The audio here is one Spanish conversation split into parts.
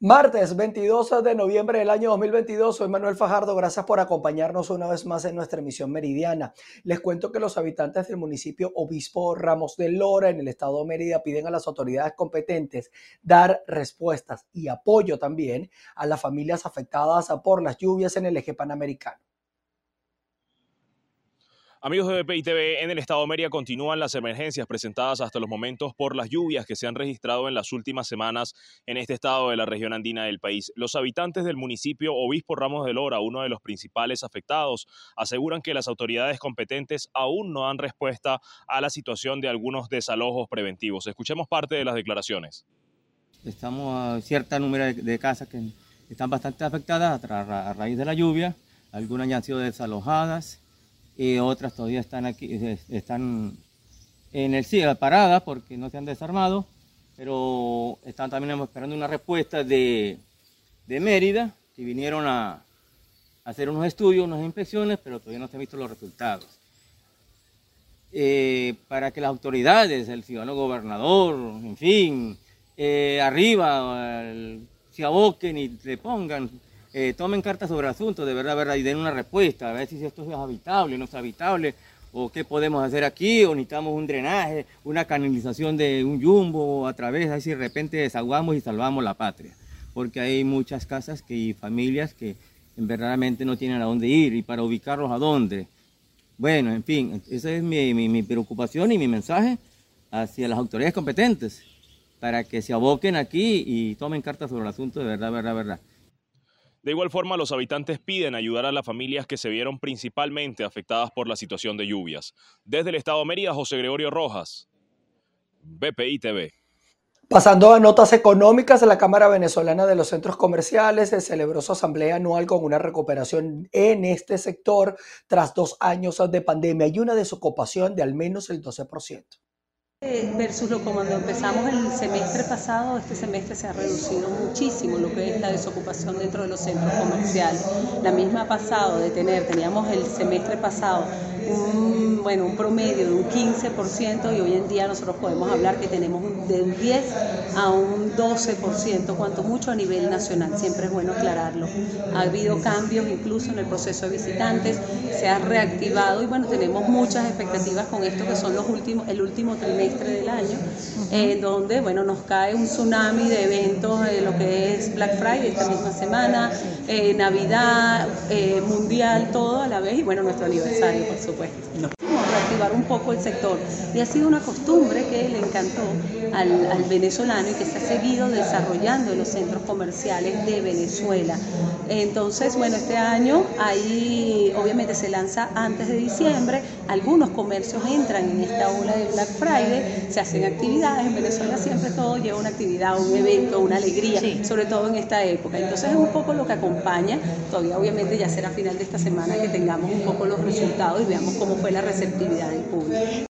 Martes 22 de noviembre del año 2022, soy Manuel Fajardo, gracias por acompañarnos una vez más en nuestra emisión meridiana. Les cuento que los habitantes del municipio Obispo Ramos de Lora en el estado de Mérida piden a las autoridades competentes dar respuestas y apoyo también a las familias afectadas por las lluvias en el eje panamericano. Amigos de BPI TV, en el estado de Mérida continúan las emergencias presentadas hasta los momentos por las lluvias que se han registrado en las últimas semanas en este estado de la región andina del país. Los habitantes del municipio Obispo Ramos de Lora, uno de los principales afectados, aseguran que las autoridades competentes aún no dan respuesta a la situación de algunos desalojos preventivos. Escuchemos parte de las declaraciones. Estamos a cierta número de casas que están bastante afectadas a raíz de la lluvia, algunas ya han sido desalojadas y otras todavía están aquí, están en el cielo paradas porque no se han desarmado, pero están también esperando una respuesta de, de Mérida, que vinieron a, hacer unos estudios, unas inspecciones, pero todavía no se han visto los resultados. Eh, para que las autoridades, el ciudadano gobernador, en fin, eh, arriba, se aboquen y le pongan eh, tomen cartas sobre el asunto, de verdad, verdad, y den una respuesta, a ver si esto es habitable, no es habitable, o qué podemos hacer aquí, o necesitamos un drenaje, una canalización de un jumbo a través, así de repente desahogamos y salvamos la patria. Porque hay muchas casas que, y familias que verdaderamente no tienen a dónde ir y para ubicarlos a dónde. Bueno, en fin, esa es mi, mi preocupación y mi mensaje hacia las autoridades competentes para que se aboquen aquí y tomen cartas sobre el asunto de verdad, verdad, verdad. De igual forma, los habitantes piden ayudar a las familias que se vieron principalmente afectadas por la situación de lluvias. Desde el Estado de Mérida, José Gregorio Rojas, BPI TV. Pasando a notas económicas, la Cámara Venezolana de los Centros Comerciales celebró su asamblea anual con una recuperación en este sector tras dos años de pandemia y una desocupación de al menos el 12%. Eh, versus lo cuando empezamos el semestre pasado, este semestre se ha reducido muchísimo lo que es la desocupación dentro de los centros comerciales. La misma ha pasado de tener, teníamos el semestre pasado un, bueno, un promedio de un 15% y hoy en día nosotros podemos hablar que tenemos de un 10 a un 12%, cuanto mucho a nivel nacional, siempre es bueno aclararlo. Ha habido cambios incluso en el proceso de visitantes, se ha reactivado y bueno, tenemos muchas expectativas con esto que son los últimos, el último trimestre del año, eh, donde bueno, nos cae un tsunami de eventos, de lo que es Black Friday esta misma semana, eh, Navidad, eh, Mundial, todo a la vez y bueno, nuestro aniversario, por supuesto no. Reactivar un poco el sector. Y ha sido una costumbre que le encantó al, al, venezolano y que se ha seguido desarrollando en los centros comerciales de Venezuela. Entonces, bueno, este año ahí obviamente se lanza antes de diciembre, algunos comercios entran en esta ola de Black Friday, se hacen actividades, en Venezuela siempre todo lleva una actividad, un evento, una alegría, sobre todo en esta época. Entonces es un poco lo que acompaña, todavía obviamente ya será final de esta semana que tengamos un poco los resultados y veamos cómo fue la receptividad del público.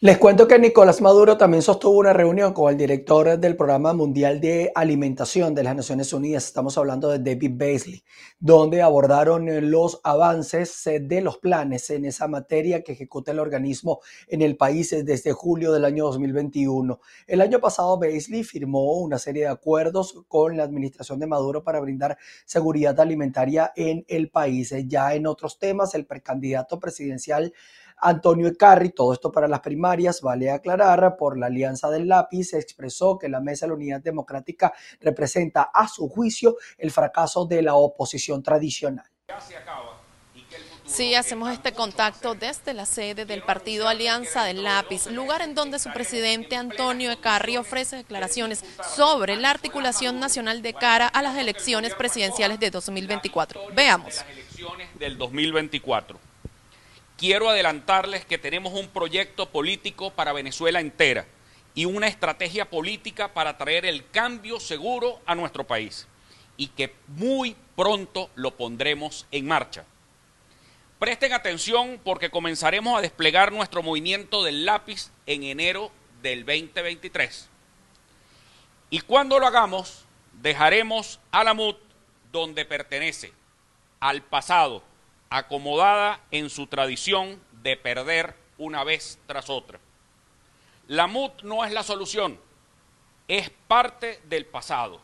Les cuento que Nicolás Maduro también sostuvo una reunión con el director del Programa Mundial de Alimentación de las Naciones Unidas, estamos hablando de David Beasley, donde abordaron los avances eh, de los planes en esa materia que ejecuta el organismo en el país desde julio del año 2021. El año pasado Beasley firmó una serie de acuerdos con la administración de Maduro para brindar seguridad alimentaria en el país. Ya en otros temas, el precandidato presidencial Antonio Ecarri, todo esto para las primarias, vale aclarar, por la Alianza del Lápiz, se expresó que la Mesa de la Unidad Democrática representa a su juicio el fracaso de la oposición tradicional. Sí, hacemos este contacto desde la sede del partido Alianza del Lápiz, lugar en donde su presidente Antonio Ecarri ofrece declaraciones sobre la articulación nacional de cara a las elecciones presidenciales de 2024. Veamos. del 2024 quiero adelantarles que tenemos un proyecto político para Venezuela entera y una estrategia política para traer el cambio seguro a nuestro país y que muy pronto lo pondremos en marcha. Presten atención porque comenzaremos a desplegar nuestro movimiento del lápiz en enero del 2023. Y cuando lo hagamos, dejaremos a la MUT donde pertenece, al pasado, acomodada en su tradición de perder una vez tras otra. La MUT no es la solución, es parte del pasado.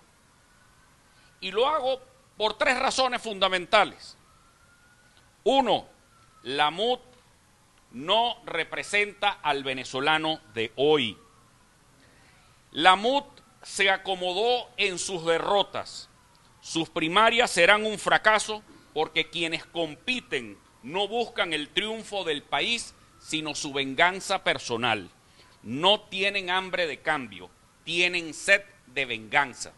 Y lo hago por tres razones fundamentales. Uno, la MUT no representa al venezolano de hoy. La MUT se acomodó en sus derrotas. Sus primarias serán un fracaso porque quienes compiten no buscan el triunfo del país, sino su venganza personal. No tienen hambre de cambio, tienen sed de venganza.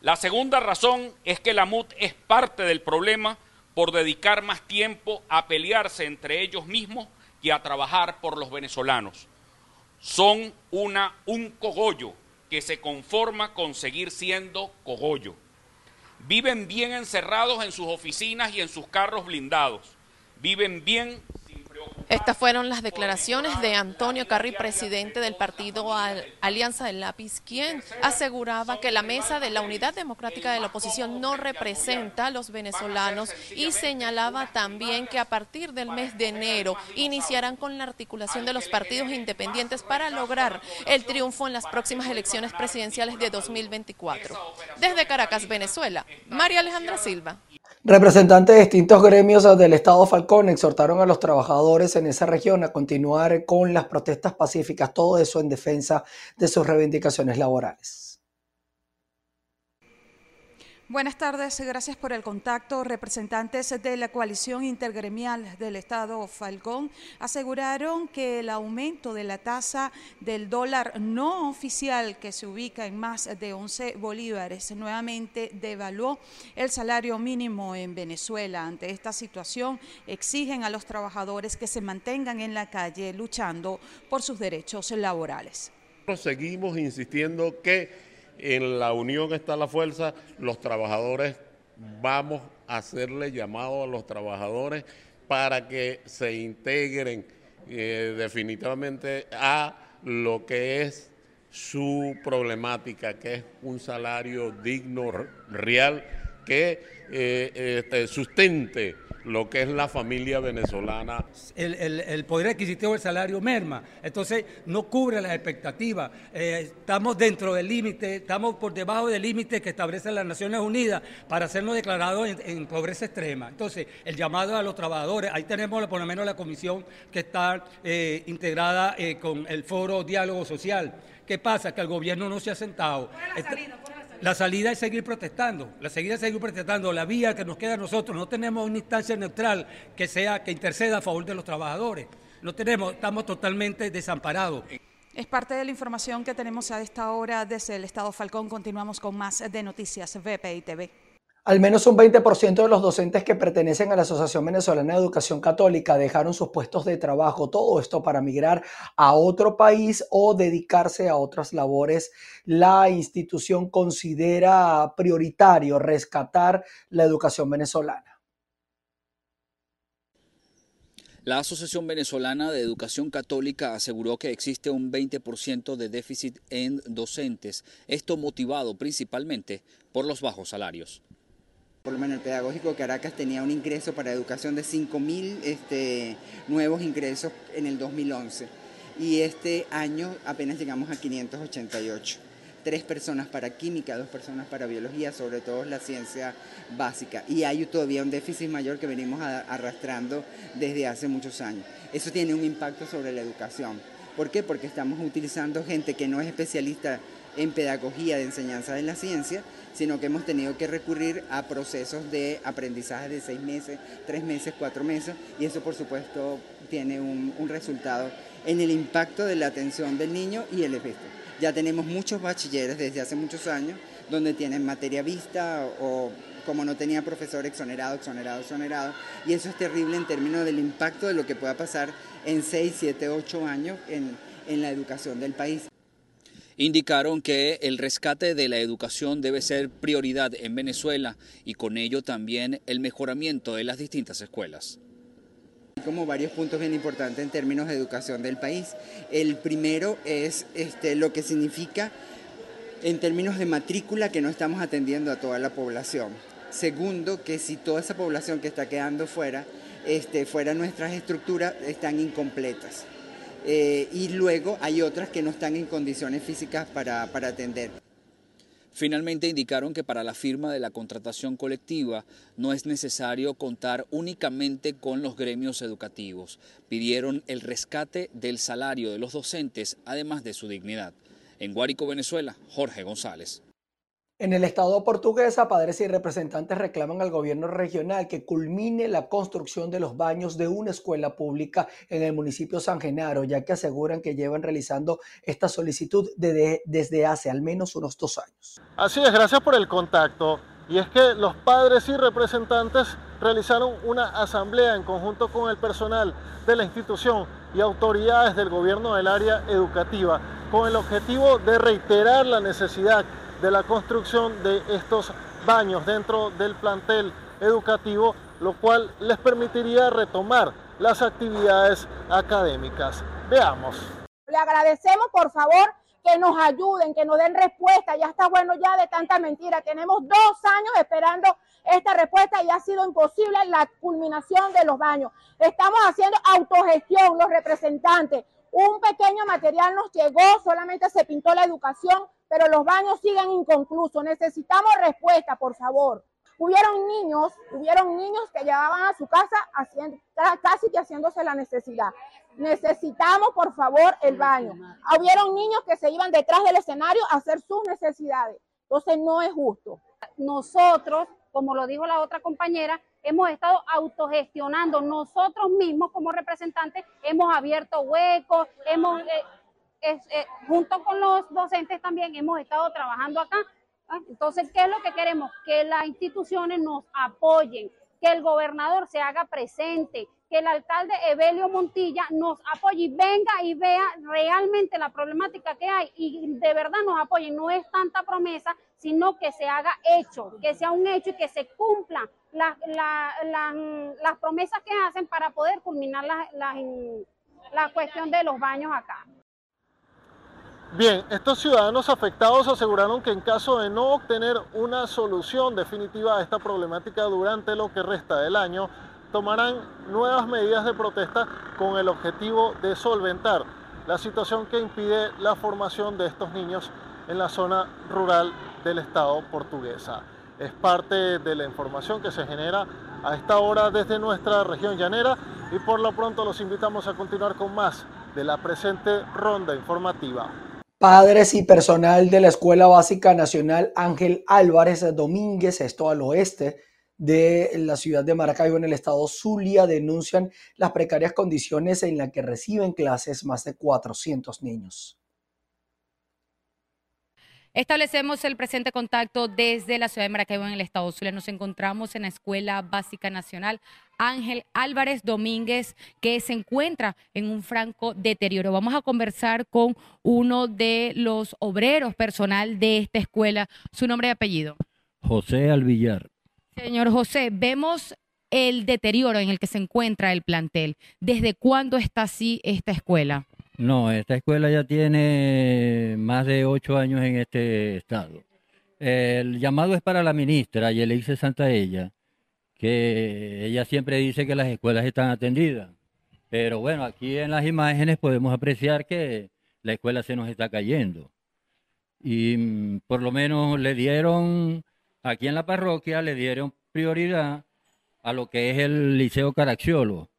La segunda razón es que la MUT es parte del problema por dedicar más tiempo a pelearse entre ellos mismos que a trabajar por los venezolanos. Son una, un cogollo que se conforma con seguir siendo cogollo. Viven bien encerrados en sus oficinas y en sus carros blindados. Viven bien estas fueron las declaraciones de Antonio Carri, presidente del partido Alianza del Lápiz, quien aseguraba que la mesa de la Unidad Democrática de la Oposición no representa a los venezolanos y señalaba también que a partir del mes de enero iniciarán con la articulación de los partidos independientes para lograr el triunfo en las próximas elecciones presidenciales de 2024. Desde Caracas, Venezuela, María Alejandra Silva. Representantes de distintos gremios del Estado Falcón exhortaron a los trabajadores en esa región a continuar con las protestas pacíficas, todo eso en defensa de sus reivindicaciones laborales. Buenas tardes, gracias por el contacto. Representantes de la coalición intergremial del Estado Falcón aseguraron que el aumento de la tasa del dólar no oficial, que se ubica en más de 11 bolívares, nuevamente devaluó el salario mínimo en Venezuela. Ante esta situación, exigen a los trabajadores que se mantengan en la calle luchando por sus derechos laborales. Seguimos insistiendo que en la unión está la fuerza, los trabajadores vamos a hacerle llamado a los trabajadores para que se integren eh, definitivamente a lo que es su problemática, que es un salario digno, real, que eh, este, sustente lo que es la familia venezolana. El, poder adquisitivo del salario merma, entonces no cubre las expectativas. Eh, estamos dentro del límite, estamos por debajo del límite que establecen las Naciones Unidas para hacernos declarados en, pobreza extrema. Entonces, el llamado a los trabajadores, ahí tenemos por lo menos la comisión que está eh, integrada eh, con el foro Diálogo Social. ¿Qué pasa? Que el gobierno no se ha sentado. La salida es seguir protestando, la salida es seguir protestando, la vía que nos queda a nosotros, no tenemos una instancia neutral que sea que interceda a favor de los trabajadores. No tenemos, estamos totalmente desamparados. Es parte de la información que tenemos a esta hora desde el Estado Falcón. Continuamos con más de noticias VPI TV. Al menos un 20% de los docentes que pertenecen a la Asociación Venezolana de Educación Católica dejaron sus puestos de trabajo, todo esto para migrar a otro país o dedicarse a otras labores. La institución considera prioritario rescatar la educación venezolana. La Asociación Venezolana de Educación Católica aseguró que existe un 20% de déficit en docentes, esto motivado principalmente por los bajos salarios por lo menos el pedagógico de Caracas tenía un ingreso para educación de 5.000 este, nuevos ingresos en el 2011 y este año apenas llegamos a 588. Tres personas para química, dos personas para biología, sobre todo la ciencia básica. Y hay todavía un déficit mayor que venimos arrastrando desde hace muchos años. Eso tiene un impacto sobre la educación. ¿Por qué? Porque estamos utilizando gente que no es especialista en pedagogía de enseñanza de la ciencia sino que hemos tenido que recurrir a procesos de aprendizaje de seis meses, tres meses, cuatro meses, y eso por supuesto tiene un, resultado en el impacto de la atención del niño y el efecto. Ya tenemos muchos bachilleres desde hace muchos años donde tienen materia vista o como no tenía profesor exonerado, exonerado, exonerado, y eso es terrible en términos del impacto de lo que pueda pasar en seis, siete, ocho años en, en la educación del país indicaron que el rescate de la educación debe ser prioridad en Venezuela y con ello también el mejoramiento de las distintas escuelas. Como varios puntos bien importantes en términos de educación del país. El primero es este, lo que significa en términos de matrícula que no estamos atendiendo a toda la población. Segundo, que si toda esa población que está quedando fuera, este, fuera nuestras estructuras, están incompletas. Eh, y luego hay otras que no están en condiciones físicas para, para atender. Finalmente indicaron que para la firma de la contratación colectiva no es necesario contar únicamente con los gremios educativos. Pidieron el rescate del salario de los docentes, además de su dignidad. En Guárico, Venezuela, Jorge González. En el estado portuguesa, padres y representantes reclaman al gobierno regional que culmine la construcción de los baños de una escuela pública en el municipio San Genaro, ya que aseguran que llevan realizando esta solicitud desde hace al menos unos dos años. Así es, gracias por el contacto. Y es que los padres y representantes realizaron una asamblea en conjunto con el personal de la institución y autoridades del gobierno del área educativa con el objetivo de reiterar la necesidad de la construcción de estos baños dentro del plantel educativo, lo cual les permitiría retomar las actividades académicas. Veamos. Le agradecemos, por favor, que nos ayuden, que nos den respuesta. Ya está bueno ya de tanta mentira. Tenemos dos años esperando esta respuesta y ha sido imposible la culminación de los baños. Estamos haciendo autogestión, los representantes. Un pequeño material nos llegó, solamente se pintó la educación, pero los baños siguen inconclusos. Necesitamos respuesta, por favor. Hubieron niños, hubieron niños que llevaban a su casa haciendo, casi que haciéndose la necesidad. Necesitamos, por favor, el baño. Hubieron niños que se iban detrás del escenario a hacer sus necesidades. Entonces no es justo. Nosotros, como lo dijo la otra compañera, hemos estado autogestionando. Nosotros mismos como representantes hemos abierto huecos, hemos... Eh, eh, junto con los docentes también hemos estado trabajando acá. Entonces, ¿qué es lo que queremos? Que las instituciones nos apoyen, que el gobernador se haga presente, que el alcalde Evelio Montilla nos apoye y venga y vea realmente la problemática que hay y de verdad nos apoye. No es tanta promesa, sino que se haga hecho, que sea un hecho y que se cumplan las, las, promesas que hacen para poder culminar la cuestión de los baños acá. Bien, estos ciudadanos afectados aseguraron que en caso de no obtener una solución definitiva a esta problemática durante lo que resta del año, tomarán nuevas medidas de protesta con el objetivo de solventar la situación que impide la formación de estos niños en la zona rural del estado portuguesa. Es parte de la información que se genera a esta hora desde nuestra región llanera y por lo pronto los invitamos a continuar con más de la presente ronda informativa. Padres y personal de la Escuela Básica Nacional Ángel Álvarez Domínguez, esto al oeste de la ciudad de Maracaibo en el estado Zulia, denuncian las precarias condiciones en las que reciben clases más de 400 niños. Establecemos el presente contacto desde la ciudad de Maracaibo en el estado Zulia. Nos encontramos en la Escuela Básica Nacional Ángel Álvarez Domínguez, que se encuentra en un franco deterioro. Vamos a conversar con uno de los obreros personal de esta escuela. ¿Su nombre y apellido? José Alvillar. Señor José, vemos el deterioro en el que se encuentra el plantel. ¿Desde cuándo está así esta escuela? No, esta escuela ya tiene más de ocho años en este estado. El llamado es para la ministra Yelice Santaella, que ella siempre dice que las escuelas están atendidas. Pero bueno, aquí en las imágenes podemos apreciar que la escuela se nos está cayendo. Y mm, por lo menos le dieron, aquí en la parroquia, le dieron prioridad a lo que es el Liceo Caracciolo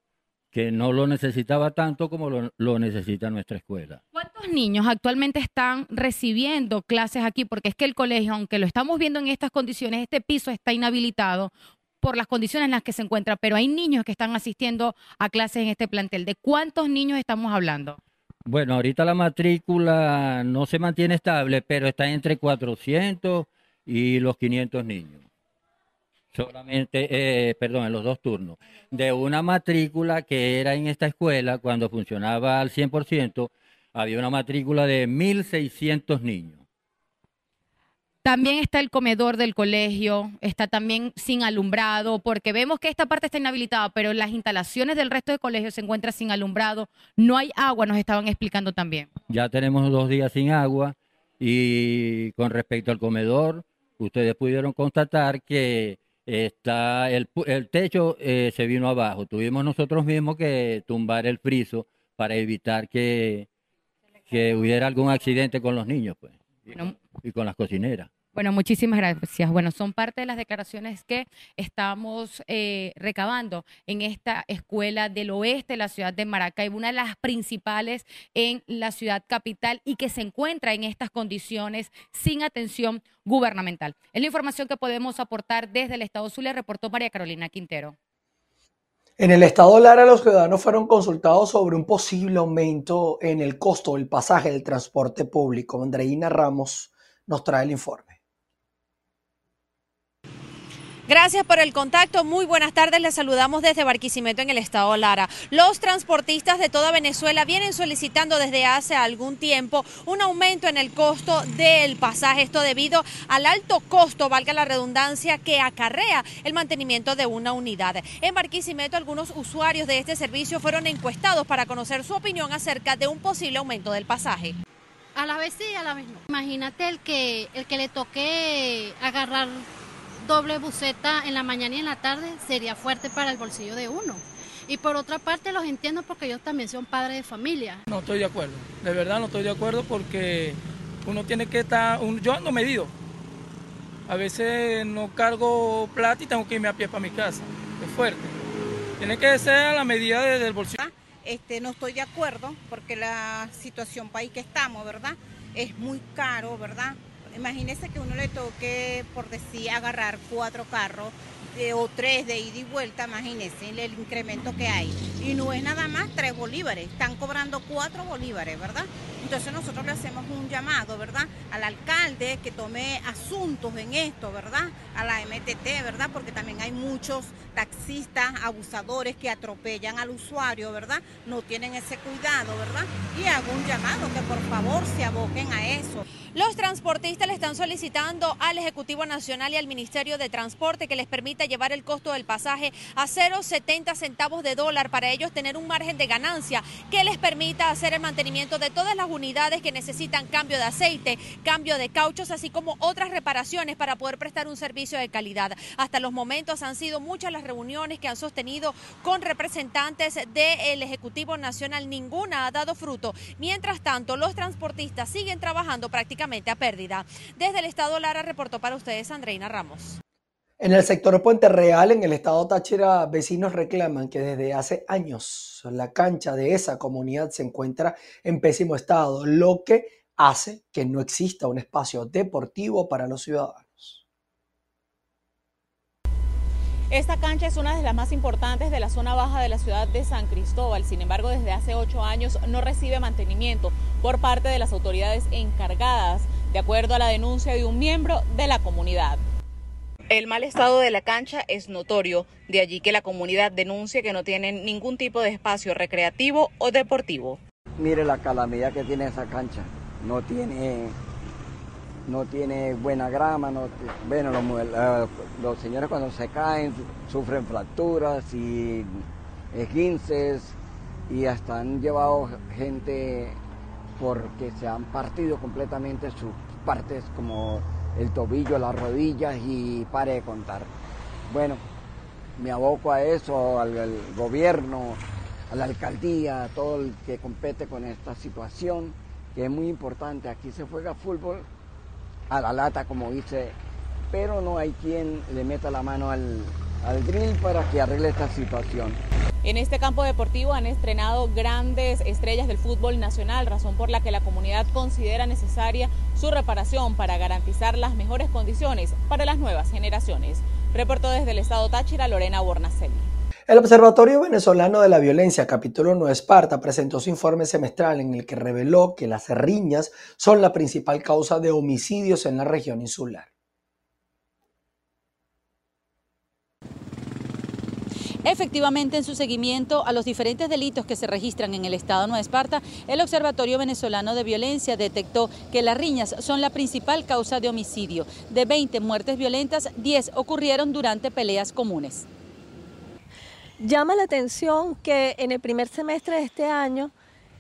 que no lo necesitaba tanto como lo, necesita nuestra escuela. ¿Cuántos niños actualmente están recibiendo clases aquí? Porque es que el colegio, aunque lo estamos viendo en estas condiciones, este piso está inhabilitado por las condiciones en las que se encuentra, pero hay niños que están asistiendo a clases en este plantel. ¿De cuántos niños estamos hablando? Bueno, ahorita la matrícula no se mantiene estable, pero está entre 400 y los 500 niños solamente, eh, perdón, en los dos turnos, de una matrícula que era en esta escuela, cuando funcionaba al 100%, había una matrícula de 1.600 niños. También está el comedor del colegio, está también sin alumbrado, porque vemos que esta parte está inhabilitada, pero las instalaciones del resto del colegio se encuentran sin alumbrado. No hay agua, nos estaban explicando también. Ya tenemos dos días sin agua y con respecto al comedor, ustedes pudieron constatar que está el, el techo eh, se vino abajo. Tuvimos nosotros mismos que tumbar el friso para evitar que, que hubiera algún accidente con los niños pues, y, con las cocineras. Bueno, muchísimas gracias. Bueno, son parte de las declaraciones que estamos eh, recabando en esta escuela del oeste de la ciudad de Maracaibo, una de las principales en la ciudad capital y que se encuentra en estas condiciones sin atención gubernamental. Es la información que podemos aportar desde el Estado Zulia, reportó María Carolina Quintero. En el estado Lara, los ciudadanos fueron consultados sobre un posible aumento en el costo del pasaje del transporte público. Andreina Ramos nos trae el informe. Gracias por el contacto. Muy buenas tardes. Les saludamos desde Barquisimeto en el estado Lara. Los transportistas de toda Venezuela vienen solicitando desde hace algún tiempo un aumento en el costo del pasaje. Esto debido al alto costo, valga la redundancia, que acarrea el mantenimiento de una unidad. En Barquisimeto, algunos usuarios de este servicio fueron encuestados para conocer su opinión acerca de un posible aumento del pasaje. A la vez sí, a la vez no. Imagínate el que, el que le toque agarrar doble buceta en la mañana y en la tarde sería fuerte para el bolsillo de uno. Y por otra parte los entiendo porque ellos también son padres de familia. No estoy de acuerdo, de verdad no estoy de acuerdo porque uno tiene que estar, yo ando medido. A veces no cargo plata y tengo que irme a pie para mi casa. Es fuerte. Tiene que ser a la medida del bolsillo. Este, no estoy de acuerdo porque la situación país que estamos, ¿verdad? Es muy caro, ¿verdad? Imagínese que uno le toque, por decir, agarrar cuatro carros o tres de ida y vuelta, imagínese el incremento que hay. Y no es nada más tres bolívares, están cobrando cuatro bolívares, ¿verdad? Entonces nosotros le hacemos un llamado, ¿verdad? Al alcalde que tome asuntos en esto, ¿verdad? A la MTT, ¿verdad? Porque también hay muchos taxistas abusadores que atropellan al usuario, ¿verdad? No tienen ese cuidado, ¿verdad? Y hago un llamado que por favor se aboquen a eso. Los transportistas le están solicitando al Ejecutivo Nacional y al Ministerio de Transporte que les permita llevar el costo del pasaje a 0,70 centavos de dólar para ellos tener un margen de ganancia que les permita hacer el mantenimiento de todas las unidades que necesitan cambio de aceite, cambio de cauchos, así como otras reparaciones para poder prestar un servicio de calidad. Hasta los momentos han sido muchas las reuniones que han sostenido con representantes del Ejecutivo Nacional. Ninguna ha dado fruto. Mientras tanto, los transportistas siguen trabajando prácticamente a pérdida. Desde el estado Lara reportó para ustedes Andreina Ramos. En el sector Puente Real, en el estado Táchira, vecinos reclaman que desde hace años la cancha de esa comunidad se encuentra en pésimo estado, lo que hace que no exista un espacio deportivo para los ciudadanos. Esta cancha es una de las más importantes de la zona baja de la ciudad de San Cristóbal. Sin embargo, desde hace ocho años no recibe mantenimiento por parte de las autoridades encargadas, de acuerdo a la denuncia de un miembro de la comunidad. El mal estado de la cancha es notorio, de allí que la comunidad denuncia que no tienen ningún tipo de espacio recreativo o deportivo. Mire la calamidad que tiene esa cancha, no tiene, no tiene buena grama, no, bueno, los, los señores cuando se caen sufren fracturas y esguinces y hasta han llevado gente porque se han partido completamente sus partes como el tobillo, las rodillas y pare de contar. Bueno, me aboco a eso, al, al, gobierno, a la alcaldía, a todo el que compete con esta situación, que es muy importante. Aquí se juega fútbol a la lata, como dice, pero no hay quien le meta la mano al, al grill para que arregle esta situación. En este campo deportivo han estrenado grandes estrellas del fútbol nacional, razón por la que la comunidad considera necesaria su reparación para garantizar las mejores condiciones para las nuevas generaciones. Reportó desde el estado Táchira Lorena Bornacelli. El Observatorio Venezolano de la Violencia, capítulo 9 Esparta, presentó su informe semestral en el que reveló que las riñas son la principal causa de homicidios en la región insular. Efectivamente, en su seguimiento a los diferentes delitos que se registran en el Estado de Nueva Esparta, el Observatorio Venezolano de Violencia detectó que las riñas son la principal causa de homicidio. De 20 muertes violentas, 10 ocurrieron durante peleas comunes. Llama la atención que en el primer semestre de este año,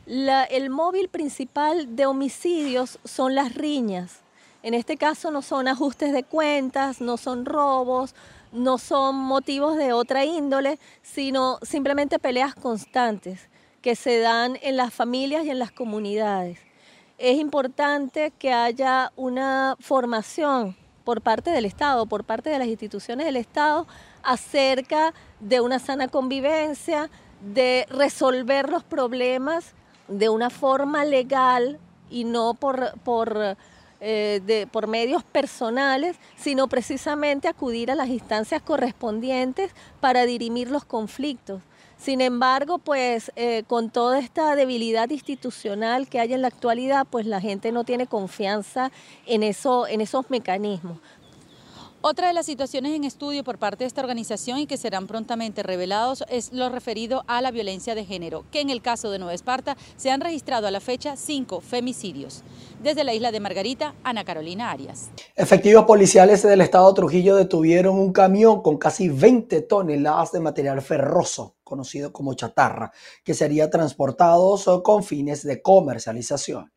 el móvil principal de homicidios son las riñas. En este caso no son ajustes de cuentas, no son robos, no son motivos de otra índole, sino simplemente peleas constantes que se dan en las familias y en las comunidades. Es importante que haya una formación por parte del Estado, por parte de las instituciones del Estado, acerca de una sana convivencia, de resolver los problemas de una forma legal y no por, por, eh, de, por medios personales, sino precisamente acudir a las instancias correspondientes para dirimir los conflictos. Sin embargo, pues eh, con toda esta debilidad institucional que hay en la actualidad, pues la gente no tiene confianza en, eso, en esos mecanismos. Otra de las situaciones en estudio por parte de esta organización y que serán prontamente revelados es lo referido a la violencia de género, que en el caso de Nueva Esparta se han registrado a la fecha cinco femicidios. Desde la isla de Margarita, Ana Carolina Arias. Efectivos policiales del estado Trujillo detuvieron un camión con casi 20 toneladas de material ferroso, conocido como chatarra, que sería transportado con fines de comercialización.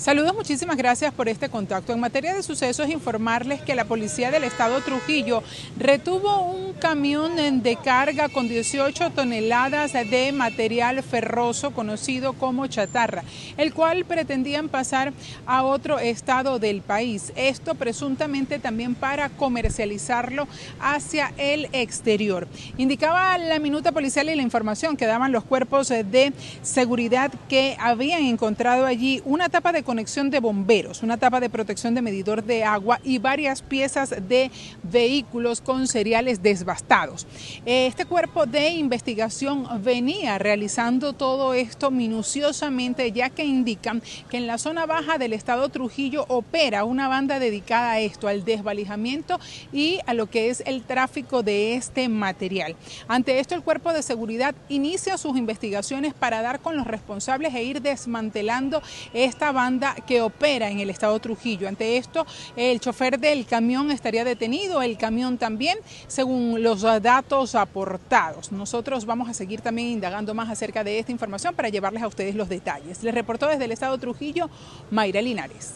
Saludos, muchísimas gracias por este contacto. En materia de sucesos, informarles que la policía del estado Trujillo retuvo un camión de carga con 18 toneladas de material ferroso conocido como chatarra, el cual pretendían pasar a otro estado del país. Esto presuntamente también para comercializarlo hacia el exterior. Indicaba la minuta policial y la información que daban los cuerpos de seguridad que habían encontrado allí una tapa de conexión de bomberos, una tapa de protección de medidor de agua y varias piezas de vehículos con seriales desbastados. Este cuerpo de investigación venía realizando todo esto minuciosamente ya que indican que en la zona baja del estado Trujillo opera una banda dedicada a esto, al desvalijamiento y a lo que es el tráfico de este material. Ante esto el cuerpo de seguridad inicia sus investigaciones para dar con los responsables e ir desmantelando esta banda que opera en el estado Trujillo. Ante esto, el chofer del camión estaría detenido, el camión también, según los datos aportados. Nosotros vamos a seguir también indagando más acerca de esta información para llevarles a ustedes los detalles. Les reportó desde el estado Trujillo, Mayra Linares.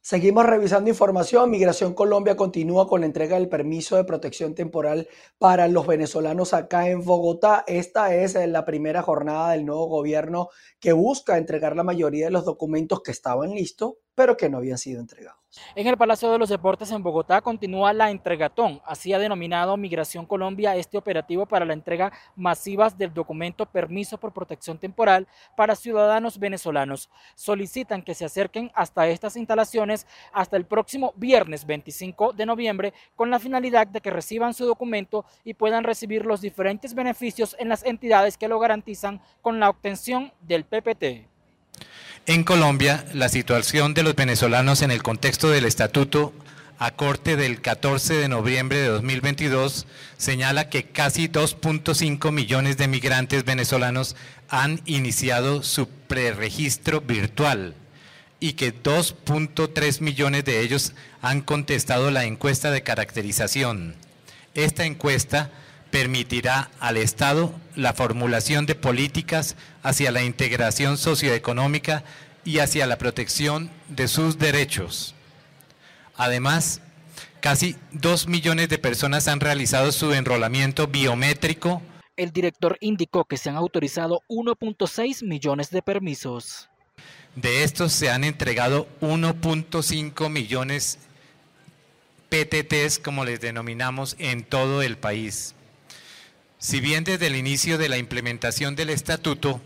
Seguimos revisando información. Migración Colombia continúa con la entrega del permiso de protección temporal para los venezolanos acá en Bogotá. Esta es eh, la primera jornada del nuevo gobierno que busca entregar la mayoría de los documentos que estaban listos, pero que no habían sido entregados. En el Palacio de los Deportes en Bogotá continúa la entregatón. Así ha denominado Migración Colombia este operativo para la entrega masiva del documento Permiso por Protección Temporal para ciudadanos venezolanos. Solicitan que se acerquen hasta estas instalaciones hasta el próximo viernes 25 de noviembre con la finalidad de que reciban su documento y puedan recibir los diferentes beneficios en las entidades que lo garantizan con la obtención del PPT. En Colombia, la situación de los venezolanos en el contexto del Estatuto a corte del 14 de noviembre de 2022 señala que casi 2.5 millones de migrantes venezolanos han iniciado su preregistro virtual y que 2.3 millones de ellos han contestado la encuesta de caracterización. Esta encuesta permitirá al Estado la formulación de políticas hacia la integración socioeconómica y hacia la protección de sus derechos. Además, casi dos millones de personas han realizado su enrolamiento biométrico. El director indicó que se han autorizado 1.6 millones de permisos. De estos se han entregado 1.5 millones PTTs, como les denominamos, en todo el país. Si bien desde el inicio de la implementación del estatuto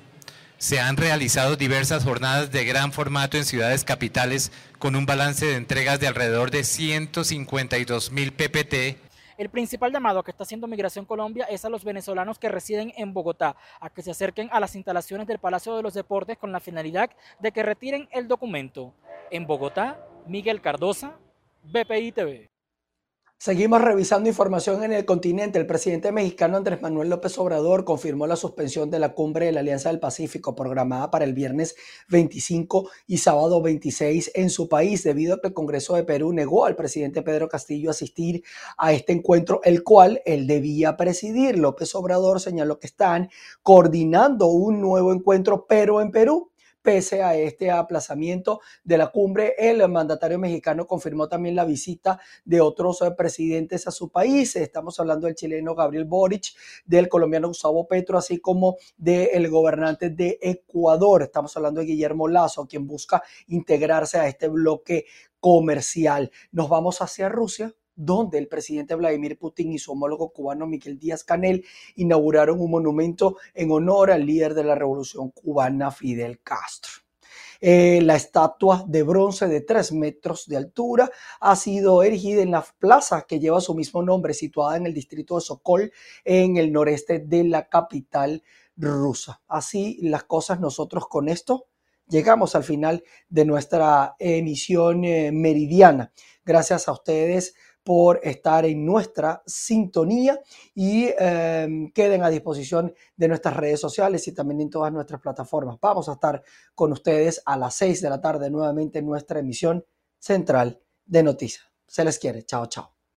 se han realizado diversas jornadas de gran formato en ciudades capitales con un balance de entregas de alrededor de 152 mil PPT, el principal llamado que está haciendo Migración Colombia es a los venezolanos que residen en Bogotá, a que se acerquen a las instalaciones del Palacio de los Deportes con la finalidad de que retiren el documento. En Bogotá, Miguel Cardosa, BPI TV. Seguimos revisando información en el continente. El presidente mexicano Andrés Manuel López Obrador confirmó la suspensión de la cumbre de la Alianza del Pacífico programada para el viernes 25 y sábado 26 en su país debido a que el Congreso de Perú negó al presidente Pedro Castillo asistir a este encuentro, el cual él debía presidir. López Obrador señaló que están coordinando un nuevo encuentro, pero en Perú pese a este aplazamiento de la cumbre, el mandatario mexicano confirmó también la visita de otros eh, presidentes a su país. Estamos hablando del chileno Gabriel Boric, del colombiano Gustavo Petro, así como del gobernante de Ecuador. Estamos hablando de Guillermo Lazo, quien busca integrarse a este bloque comercial. Nos vamos hacia Rusia donde el presidente Vladimir Putin y su homólogo cubano Miguel Díaz Canel inauguraron un monumento en honor al líder de la revolución cubana Fidel Castro. Eh, la estatua de bronce de 3 metros de altura ha sido erigida en la plaza que lleva su mismo nombre, situada en el distrito de Sokol, en el noreste de la capital rusa. Así las cosas nosotros con esto llegamos al final de nuestra emisión eh, meridiana. Gracias a ustedes por estar en nuestra sintonía y em, queden a disposición de nuestras redes sociales y también en todas nuestras plataformas. Vamos a estar con ustedes a las 6 de la tarde nuevamente en nuestra emisión central de noticias. Se les quiere. Chao, chao.